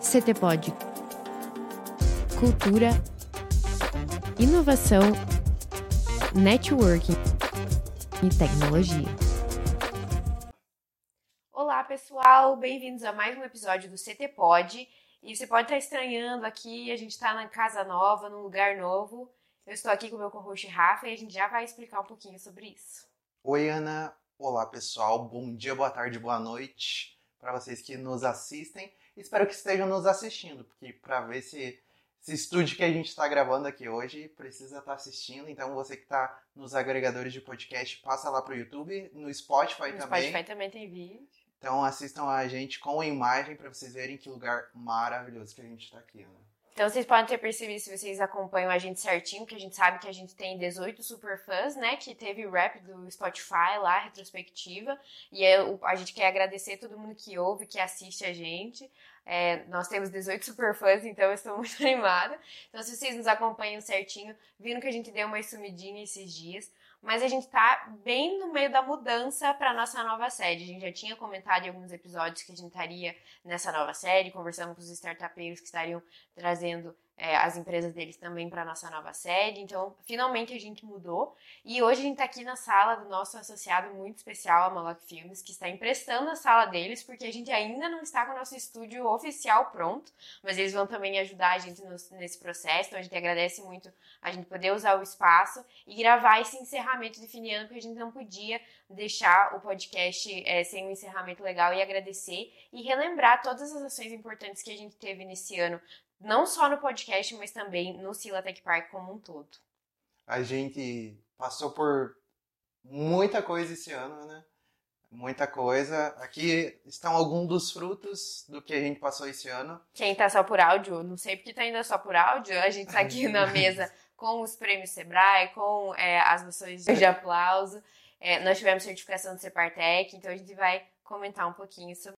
CTPod. Cultura, inovação, networking e tecnologia. Olá, pessoal, bem-vindos a mais um episódio do CTPod. E você pode estar estranhando aqui, a gente está na casa nova, num lugar novo. Eu estou aqui com o meu co-host Rafa e a gente já vai explicar um pouquinho sobre isso. Oi, Ana. Olá, pessoal. Bom dia, boa tarde, boa noite para vocês que nos assistem. Espero que estejam nos assistindo, porque para ver se esse estúdio que a gente está gravando aqui hoje precisa estar tá assistindo. Então, você que está nos agregadores de podcast, passa lá para o YouTube, no Spotify no também. Spotify também tem vídeo. Então, assistam a gente com a imagem para vocês verem que lugar maravilhoso que a gente está aqui. Né? Então vocês podem ter percebido se vocês acompanham a gente certinho, que a gente sabe que a gente tem 18 superfãs, né? Que teve o rap do Spotify lá, retrospectiva. E eu, a gente quer agradecer todo mundo que ouve, que assiste a gente. É, nós temos 18 superfãs, então eu estou muito animada. Então, se vocês nos acompanham certinho, viram que a gente deu uma sumidinha esses dias mas a gente está bem no meio da mudança para nossa nova sede. A gente já tinha comentado em alguns episódios que a gente estaria nessa nova sede, conversando com os startupeiros que estariam trazendo é, as empresas deles também para nossa nova sede. Então, finalmente a gente mudou. E hoje a gente está aqui na sala do nosso associado muito especial, a Maloc Filmes, que está emprestando a sala deles, porque a gente ainda não está com o nosso estúdio oficial pronto, mas eles vão também ajudar a gente nesse processo. Então, a gente agradece muito a gente poder usar o espaço e gravar esse encerramento de fim porque a gente não podia deixar o podcast é, sem um encerramento legal e agradecer e relembrar todas as ações importantes que a gente teve nesse ano, não só no podcast, mas também no Sila Tech Park como um todo. A gente passou por muita coisa esse ano, né? Muita coisa. Aqui estão alguns dos frutos do que a gente passou esse ano. Quem tá só por áudio, não sei porque tá ainda só por áudio, a gente tá aqui na mesa com os prêmios Sebrae, com é, as noções de aplauso. É, nós tivemos certificação do Separtec, então a gente vai comentar um pouquinho sobre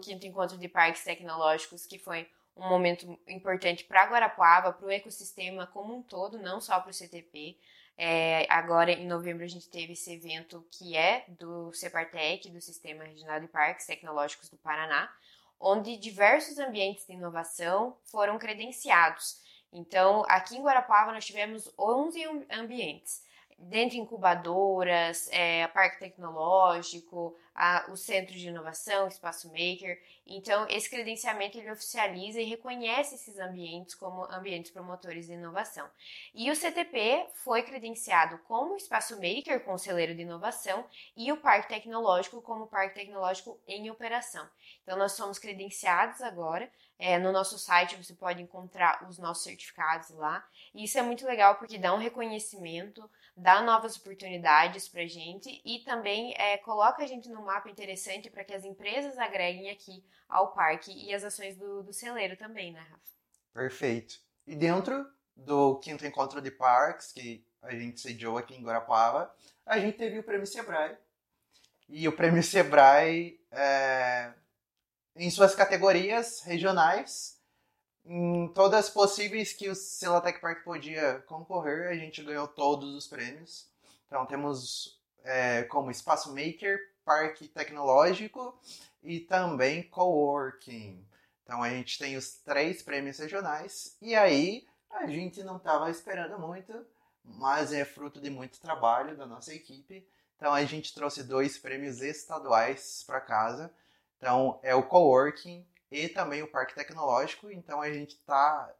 quinto encontro de parques tecnológicos, que foi um momento importante para Guarapuava, para o ecossistema como um todo, não só para o CTP. É, agora, em novembro, a gente teve esse evento que é do Separtec, do Sistema Regional de Parques Tecnológicos do Paraná, onde diversos ambientes de inovação foram credenciados. Então, aqui em Guarapuava, nós tivemos 11 ambientes dentre incubadoras, é, parque tecnológico, a, o centro de inovação, espaço maker. Então, esse credenciamento ele oficializa e reconhece esses ambientes como ambientes promotores de inovação. E o CTP foi credenciado como espaço maker, conselheiro de inovação, e o parque tecnológico como parque tecnológico em operação. Então, nós somos credenciados agora. É, no nosso site você pode encontrar os nossos certificados lá. E isso é muito legal porque dá um reconhecimento dá novas oportunidades para gente e também é, coloca a gente num mapa interessante para que as empresas agreguem aqui ao parque e as ações do, do celeiro também, né, Rafa? Perfeito. E dentro do quinto encontro de parques, que a gente sediou aqui em Guarapuava, a gente teve o Prêmio Sebrae. E o Prêmio Sebrae, é, em suas categorias regionais, em todas possíveis que o Celatec Park podia concorrer, a gente ganhou todos os prêmios. Então temos é, como Espaço Maker, Parque Tecnológico e também Coworking. Então a gente tem os três prêmios regionais e aí a gente não estava esperando muito, mas é fruto de muito trabalho da nossa equipe. Então a gente trouxe dois prêmios estaduais para casa. Então é o Coworking e também o Parque Tecnológico. Então a gente está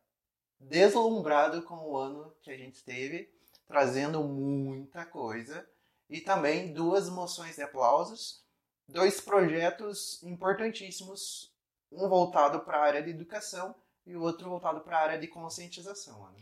deslumbrado com o ano que a gente teve, trazendo muita coisa e também duas moções de aplausos, dois projetos importantíssimos, um voltado para a área de educação e o outro voltado para a área de conscientização.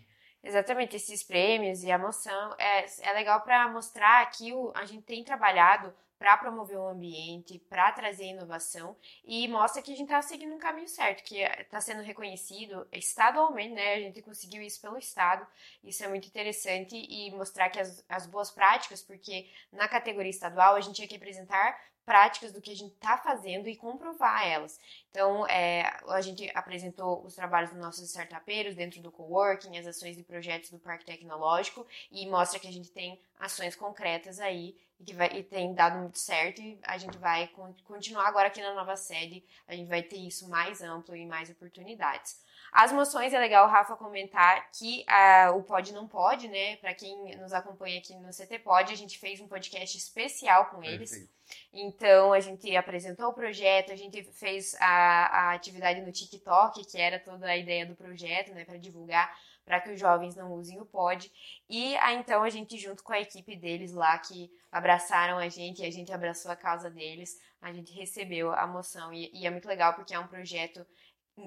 Exatamente, esses prêmios e a moção é, é legal para mostrar que o, a gente tem trabalhado para promover o ambiente, para trazer inovação e mostra que a gente está seguindo um caminho certo, que está sendo reconhecido estadualmente, né? A gente conseguiu isso pelo Estado, isso é muito interessante e mostrar que as, as boas práticas, porque na categoria estadual a gente tinha que apresentar práticas do que a gente está fazendo e comprovar elas. Então, é, a gente apresentou os trabalhos dos nossos startupeiros dentro do coworking, as ações e projetos do Parque Tecnológico e mostra que a gente tem ações concretas aí e que vai, e tem dado muito certo e a gente vai continuar agora aqui na nova sede, a gente vai ter isso mais amplo e mais oportunidades. As moções, é legal o Rafa comentar que uh, o Pode Não Pode, né? Para quem nos acompanha aqui no CT Pode, a gente fez um podcast especial com eles. Perfeito. Então, a gente apresentou o projeto, a gente fez a, a atividade no TikTok, que era toda a ideia do projeto, né? Para divulgar para que os jovens não usem o pod. E aí, então a gente, junto com a equipe deles lá, que abraçaram a gente e a gente abraçou a causa deles, a gente recebeu a moção. E, e é muito legal porque é um projeto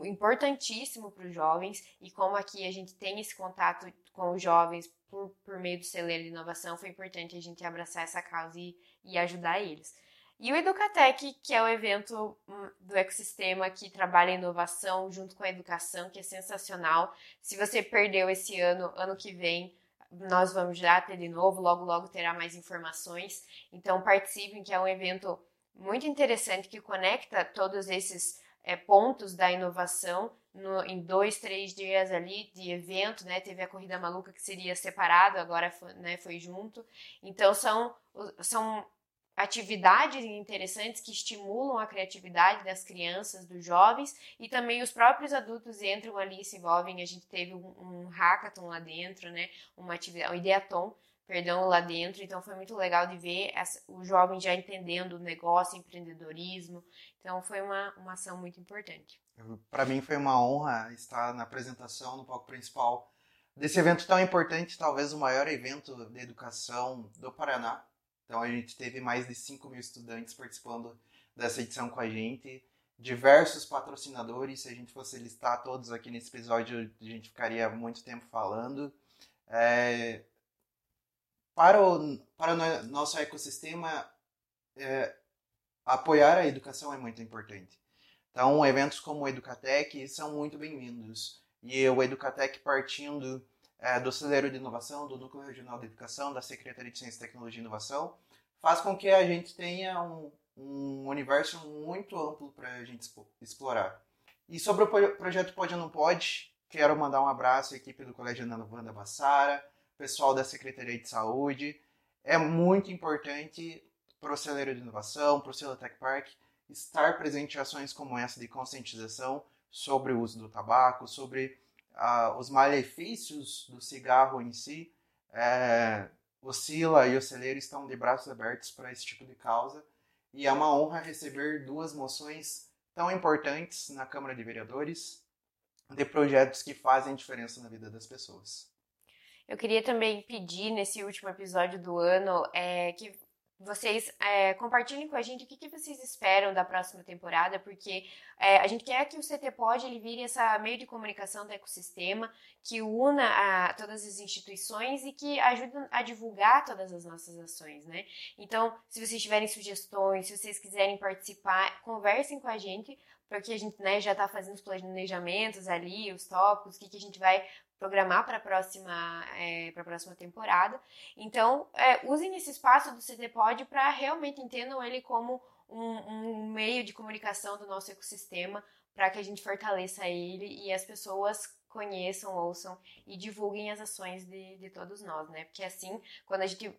importantíssimo para os jovens e como aqui a gente tem esse contato com os jovens por, por meio do celeiro de inovação, foi importante a gente abraçar essa causa e, e ajudar eles. E o Educatec, que é o evento hum, do ecossistema que trabalha inovação junto com a educação, que é sensacional. Se você perdeu esse ano, ano que vem, nós vamos já ter de novo, logo logo terá mais informações. Então participem, que é um evento muito interessante que conecta todos esses é, pontos da inovação no, em dois, três dias ali de evento, né? Teve a corrida maluca que seria separado, agora foi, né, foi junto. Então são, são atividades interessantes que estimulam a criatividade das crianças, dos jovens e também os próprios adultos entram ali e se envolvem. A gente teve um, um hackathon lá dentro, né? Uma atividade, um ideaton perdão, lá dentro. Então foi muito legal de ver essa, o jovem já entendendo o negócio, empreendedorismo. Então foi uma, uma ação muito importante. Para mim foi uma honra estar na apresentação no palco principal desse evento tão importante, talvez o maior evento de educação do Paraná. Então a gente teve mais de 5 mil estudantes participando dessa edição com a gente, diversos patrocinadores. Se a gente fosse listar todos aqui nesse episódio, a gente ficaria muito tempo falando. É, para o, para o nosso ecossistema, é, apoiar a educação é muito importante. Então, eventos como o Educatec são muito bem-vindos. E o Educatec partindo é, do Celeiro de Inovação, do Núcleo Regional de Educação, da Secretaria de Ciência, Tecnologia e Inovação, faz com que a gente tenha um, um universo muito amplo para a gente explorar. E sobre o projeto Pode ou Não Pode, quero mandar um abraço à equipe do Colégio Ana Wanda Bassara, pessoal da Secretaria de Saúde. É muito importante para o Celeiro de Inovação, para o Selo Tech Park, estar presente em ações como essa de conscientização sobre o uso do tabaco, sobre uh, os malefícios do cigarro em si. É, o Sila e o Celeiro estão de braços abertos para esse tipo de causa e é uma honra receber duas moções tão importantes na Câmara de Vereadores de projetos que fazem diferença na vida das pessoas. Eu queria também pedir nesse último episódio do ano é, que vocês é, compartilhem com a gente o que, que, vocês esperam da próxima temporada, porque é, a gente quer que o CT Pod ele vire essa meio de comunicação do ecossistema que una a, todas as instituições e que ajude a divulgar todas as nossas ações, né? Então, se vocês tiverem sugestões, se vocês quiserem participar, conversem com a gente, porque a gente né, já está fazendo os planejamentos ali, os tópicos, o que, que a gente vai programar para a próxima, é, a próxima temporada. Então, é, usem esse espaço do CD Pod para realmente entendam ele como um, um, meio de comunicação do nosso ecossistema para que a gente fortaleça ele e as pessoas conheçam, ouçam e divulguem as ações de, de todos nós, né? Porque assim, quando a gente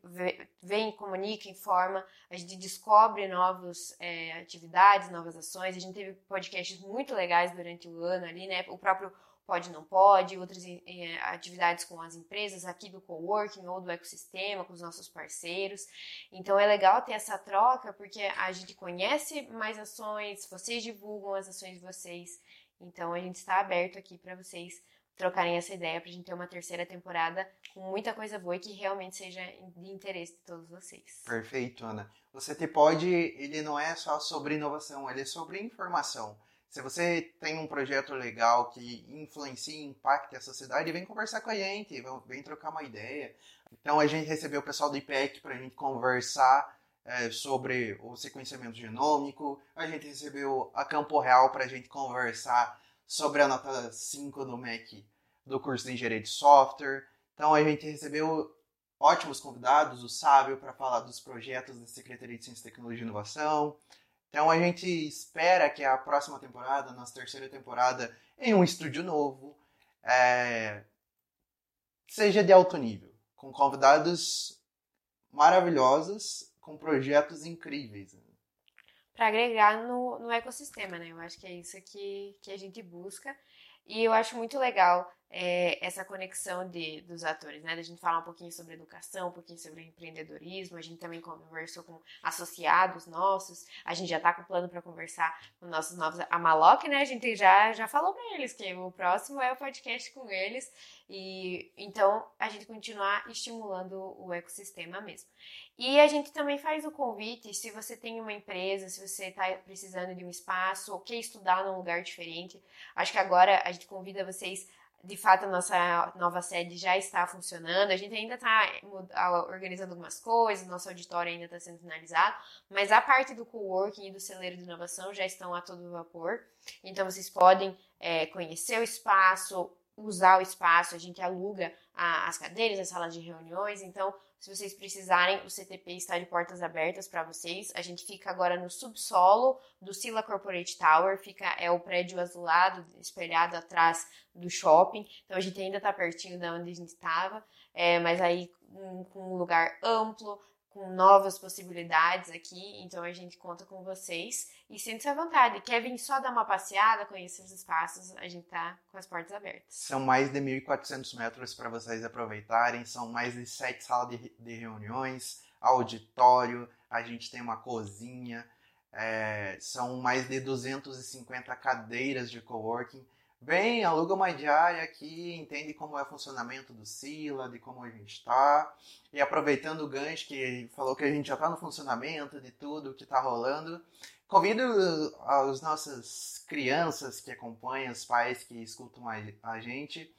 vem, comunica, informa, a gente descobre novas é, atividades, novas ações. A gente teve podcasts muito legais durante o ano ali, né? O próprio pode não pode, outras é, atividades com as empresas aqui do coworking ou do ecossistema, com os nossos parceiros. Então é legal ter essa troca porque a gente conhece mais ações, vocês divulgam as ações de vocês. Então a gente está aberto aqui para vocês trocarem essa ideia para a gente ter uma terceira temporada com muita coisa boa e que realmente seja de interesse de todos vocês. Perfeito, Ana. O CT Pode, ele não é só sobre inovação, ele é sobre informação. Se você tem um projeto legal que influencia e impacta a sociedade, vem conversar com a gente, vem trocar uma ideia. Então a gente recebeu o pessoal do IPEC para a gente conversar é, sobre o sequenciamento genômico, a gente recebeu a Campo Real para a gente conversar sobre a nota 5 do MEC do curso de Engenharia de Software. Então a gente recebeu ótimos convidados, o Sábio para falar dos projetos da Secretaria de Ciência, Tecnologia e Inovação, então a gente espera que a próxima temporada, nossa terceira temporada, em um estúdio novo, é, seja de alto nível, com convidados maravilhosos com projetos incríveis. Para agregar no, no ecossistema, né? Eu acho que é isso que, que a gente busca. E eu acho muito legal é, essa conexão de, dos atores, né? Da gente falar um pouquinho sobre educação, um pouquinho sobre empreendedorismo. A gente também conversou com associados nossos. A gente já está com plano para conversar com nossos novos. A Maloc, né? A gente já, já falou para eles que o próximo é o podcast com eles. E então a gente continuar estimulando o ecossistema mesmo. E a gente também faz o convite, se você tem uma empresa, se você está precisando de um espaço, ou quer estudar num lugar diferente. Acho que agora a gente convida vocês de fato a nossa nova sede já está funcionando. A gente ainda está organizando algumas coisas, nosso auditório ainda está sendo finalizado, mas a parte do coworking e do celeiro de inovação já estão a todo vapor. Então vocês podem é, conhecer o espaço, usar o espaço, a gente aluga a, as cadeiras, as salas de reuniões, então se vocês precisarem, o CTP está de portas abertas para vocês. A gente fica agora no subsolo do Sila Corporate Tower, fica é o prédio azulado, espelhado atrás do shopping. Então a gente ainda está pertinho da onde a gente estava, é, mas aí um, com um lugar amplo, com novas possibilidades aqui, então a gente conta com vocês e sente-se à vontade. Quer vir só dar uma passeada, conhecer os espaços, a gente tá com as portas abertas. São mais de 1.400 metros para vocês aproveitarem, são mais de sete salas de, de reuniões, auditório, a gente tem uma cozinha, é, são mais de 250 cadeiras de coworking. Vem, aluga uma diária aqui, entende como é o funcionamento do Sila, de como a gente está. E aproveitando o gancho que falou que a gente já está no funcionamento de tudo que está rolando, convido as nossas crianças que acompanham, os pais que escutam a gente,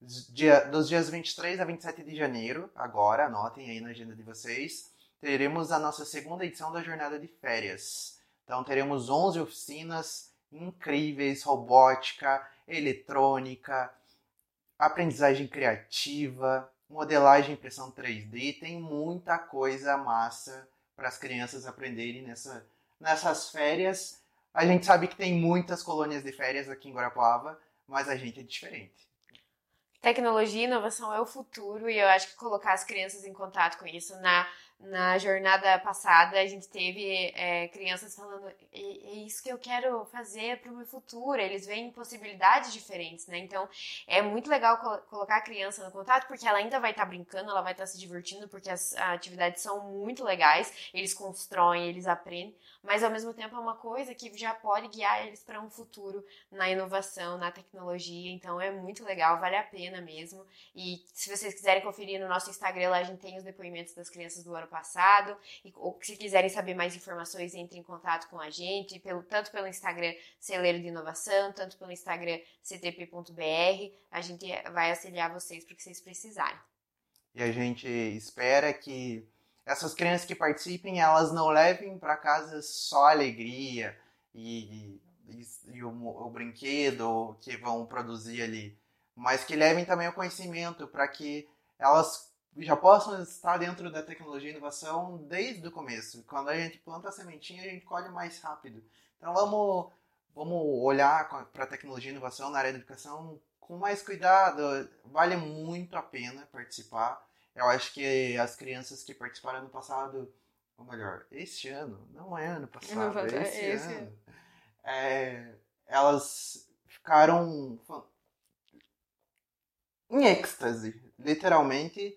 dia, dos dias 23 a 27 de janeiro, agora, anotem aí na agenda de vocês, teremos a nossa segunda edição da Jornada de Férias. Então teremos 11 oficinas incríveis, robótica, eletrônica, aprendizagem criativa, modelagem e impressão 3D, tem muita coisa massa para as crianças aprenderem nessa, nessas férias. A gente sabe que tem muitas colônias de férias aqui em Guarapuava, mas a gente é diferente. Tecnologia e inovação é o futuro e eu acho que colocar as crianças em contato com isso na na jornada passada a gente teve é, crianças falando é, isso que eu quero fazer para o meu futuro. Eles veem possibilidades diferentes né? Então é muito legal col colocar a criança no contato porque ela ainda vai estar tá brincando ela vai estar tá se divertindo porque as atividades são muito legais eles constroem eles aprendem mas ao mesmo tempo é uma coisa que já pode guiar eles para um futuro na inovação na tecnologia. Então é muito legal vale a pena mesmo. E se vocês quiserem conferir no nosso Instagram lá a gente tem os depoimentos das crianças do ano ano passado. E, ou se quiserem saber mais informações, entre em contato com a gente, pelo, tanto pelo Instagram Celeiro de Inovação, tanto pelo Instagram ctp.br. A gente vai auxiliar vocês para que vocês precisarem. E a gente espera que essas crianças que participem, elas não levem para casa só alegria e, e, e o, o brinquedo que vão produzir ali, mas que levem também o conhecimento para que elas já possam estar dentro da tecnologia e inovação desde o começo. Quando a gente planta a sementinha, a gente colhe mais rápido. Então vamos, vamos olhar para a tecnologia e inovação na área da educação com mais cuidado. Vale muito a pena participar. Eu acho que as crianças que participaram ano passado, ou melhor, este ano, não é ano passado, é esse, é esse ano, é, elas ficaram em êxtase, literalmente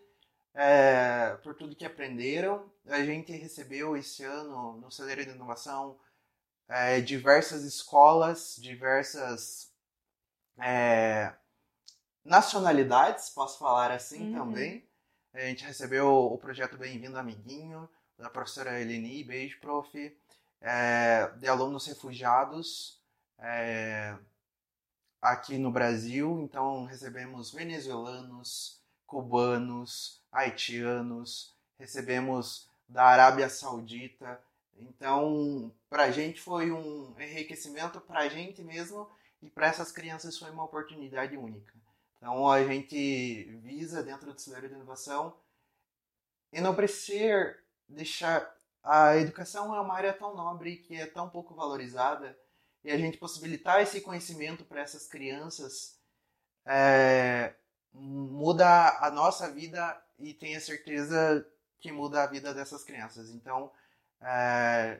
é, por tudo que aprenderam. A gente recebeu esse ano no Celeiro de Inovação é, diversas escolas, diversas é, nacionalidades, posso falar assim uhum. também. A gente recebeu o projeto Bem-vindo Amiguinho, da professora Eleni, beijo, prof. É, de alunos refugiados é, aqui no Brasil. Então, recebemos venezuelanos, cubanos, haitianos, recebemos da Arábia Saudita. Então, para a gente foi um enriquecimento para a gente mesmo e para essas crianças foi uma oportunidade única. Então, a gente visa, dentro do Celeiro de Inovação, enobrecer, deixar. A educação é uma área tão nobre que é tão pouco valorizada e a gente possibilitar esse conhecimento para essas crianças é, muda a nossa vida e tenha certeza que muda a vida dessas crianças. Então, é,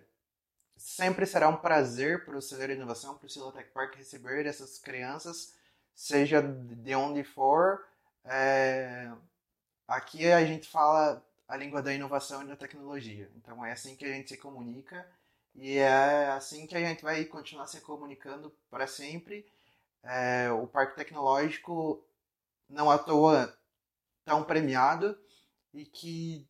sempre será um prazer para o Celeiro Inovação, para o Silotech Park receber essas crianças, seja de onde for. É, aqui a gente fala a língua da inovação e da tecnologia. Então é assim que a gente se comunica e é assim que a gente vai continuar se comunicando para sempre. É, o Parque Tecnológico não à toa tão premiado e que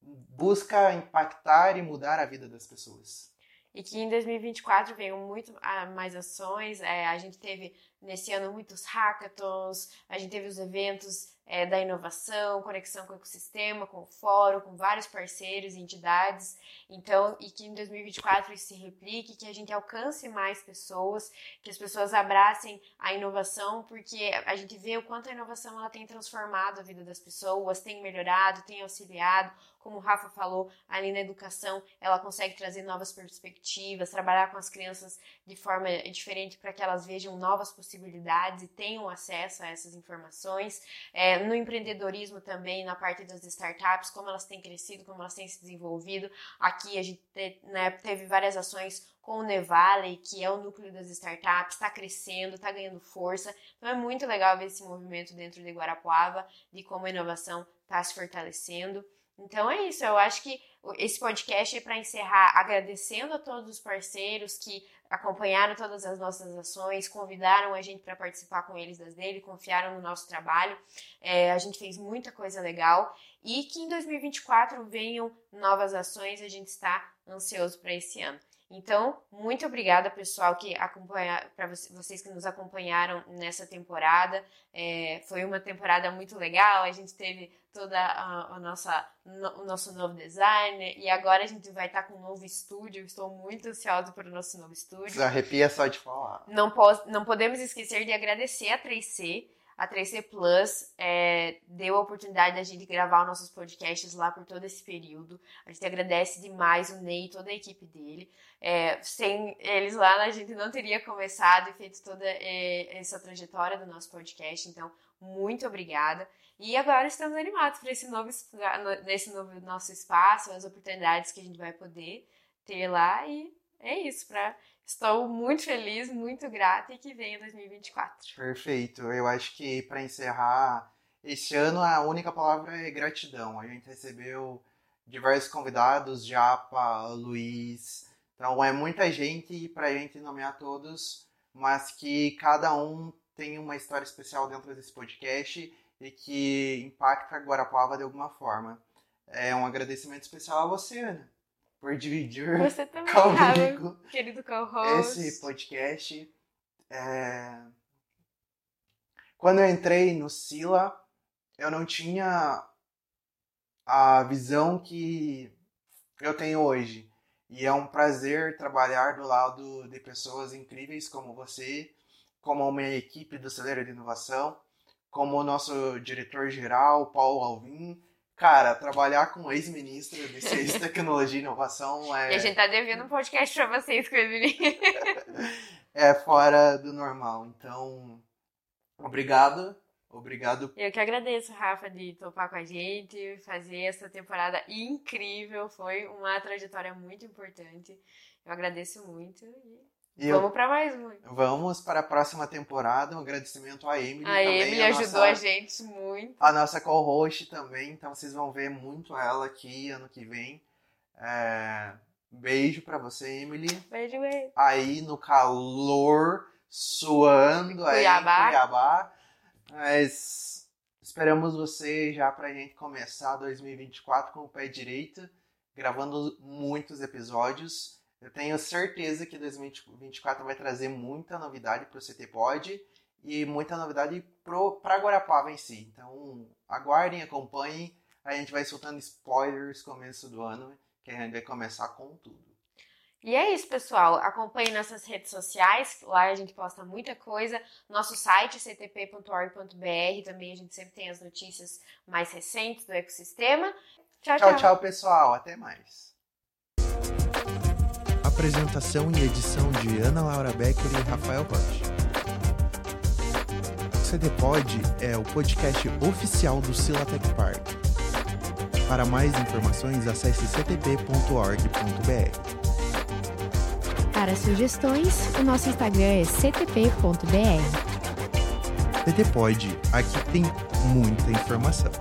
busca impactar e mudar a vida das pessoas. E que em 2024 veio muito ah, mais ações. É, a gente teve nesse ano muitos hackathons, a gente teve os eventos é, da inovação, conexão com o ecossistema, com o fórum, com vários parceiros e entidades. Então, e que em 2024 isso se replique, que a gente alcance mais pessoas, que as pessoas abracem a inovação, porque a gente vê o quanto a inovação ela tem transformado a vida das pessoas, tem melhorado, tem auxiliado. Como o Rafa falou, ali na educação, ela consegue trazer novas perspectivas, trabalhar com as crianças de forma diferente para que elas vejam novas possibilidades e tenham acesso a essas informações. É, no empreendedorismo também, na parte das startups, como elas têm crescido, como elas têm se desenvolvido. Aqui a gente te, né, teve várias ações com o Nevale, que é o núcleo das startups, está crescendo, está ganhando força. Então é muito legal ver esse movimento dentro de Guarapuava, de como a inovação está se fortalecendo. Então é isso, eu acho que esse podcast é para encerrar agradecendo a todos os parceiros que acompanharam todas as nossas ações, convidaram a gente para participar com eles das dele, confiaram no nosso trabalho. É, a gente fez muita coisa legal e que em 2024 venham novas ações, a gente está ansioso para esse ano. Então, muito obrigada, pessoal, que acompanha, para vocês que nos acompanharam nessa temporada. É, foi uma temporada muito legal. A gente teve toda a, a nossa, no, o nosso novo design e agora a gente vai estar com um novo estúdio. Estou muito ansiosa para o nosso novo estúdio. Arrepia só de falar. Não, posso, não podemos esquecer de agradecer a 3C a 3C Plus é, deu a oportunidade da gente gravar os nossos podcasts lá por todo esse período. A gente agradece demais o Ney e toda a equipe dele. É, sem eles lá, a gente não teria começado e feito toda é, essa trajetória do nosso podcast. Então, muito obrigada. E agora estamos animados para esse novo, nesse novo nosso espaço, as oportunidades que a gente vai poder ter lá. E é isso, para Estou muito feliz, muito grata e que venha 2024. Perfeito. Eu acho que para encerrar esse ano a única palavra é gratidão. A gente recebeu diversos convidados, Japa, Luiz. Então é muita gente para a gente nomear todos, mas que cada um tem uma história especial dentro desse podcast e que impacta Guarapava de alguma forma. É um agradecimento especial a você, Ana por dividir Você também, comigo querido co-host. esse podcast. É... Quando eu entrei no Sila, eu não tinha a visão que eu tenho hoje. E é um prazer trabalhar do lado de pessoas incríveis como você, como a minha equipe do Celeiro de Inovação, como o nosso diretor-geral, Paulo Alvim, Cara, trabalhar com ex-ministro de Ciência, Tecnologia e Inovação é. E a gente tá devendo um podcast pra vocês com ex-ministro. é fora do normal. Então, obrigado. Obrigado. Eu que agradeço, Rafa, de topar com a gente, fazer essa temporada incrível. Foi uma trajetória muito importante. Eu agradeço muito e e vamos para mais um. Vamos para a próxima temporada. Um agradecimento à Emily. A também, Emily a ajudou nossa, a gente muito. A nossa co-host também. Então vocês vão ver muito ela aqui ano que vem. É... Beijo para você, Emily. Beijo, beijo. Aí no calor, suando aí em Cuiabá. Mas esperamos você já pra gente começar 2024 com o pé direito, gravando muitos episódios. Eu tenho certeza que 2024 vai trazer muita novidade para o CT Pod e muita novidade para Guarapava em si. Então, aguardem, acompanhem. A gente vai soltando spoilers começo do ano, que a gente vai começar com tudo. E é isso, pessoal. Acompanhe nossas redes sociais, lá a gente posta muita coisa. Nosso site, ctp.org.br, também a gente sempre tem as notícias mais recentes do ecossistema. Tchau, tchau, tchau, tchau pessoal. Até mais. Apresentação e edição de Ana Laura Becker e Rafael Rocha. O CDPOD é o podcast oficial do Silatec Park. Para mais informações, acesse ctp.org.br. Para sugestões, o nosso Instagram é ctp.br. CTPod, aqui tem muita informação.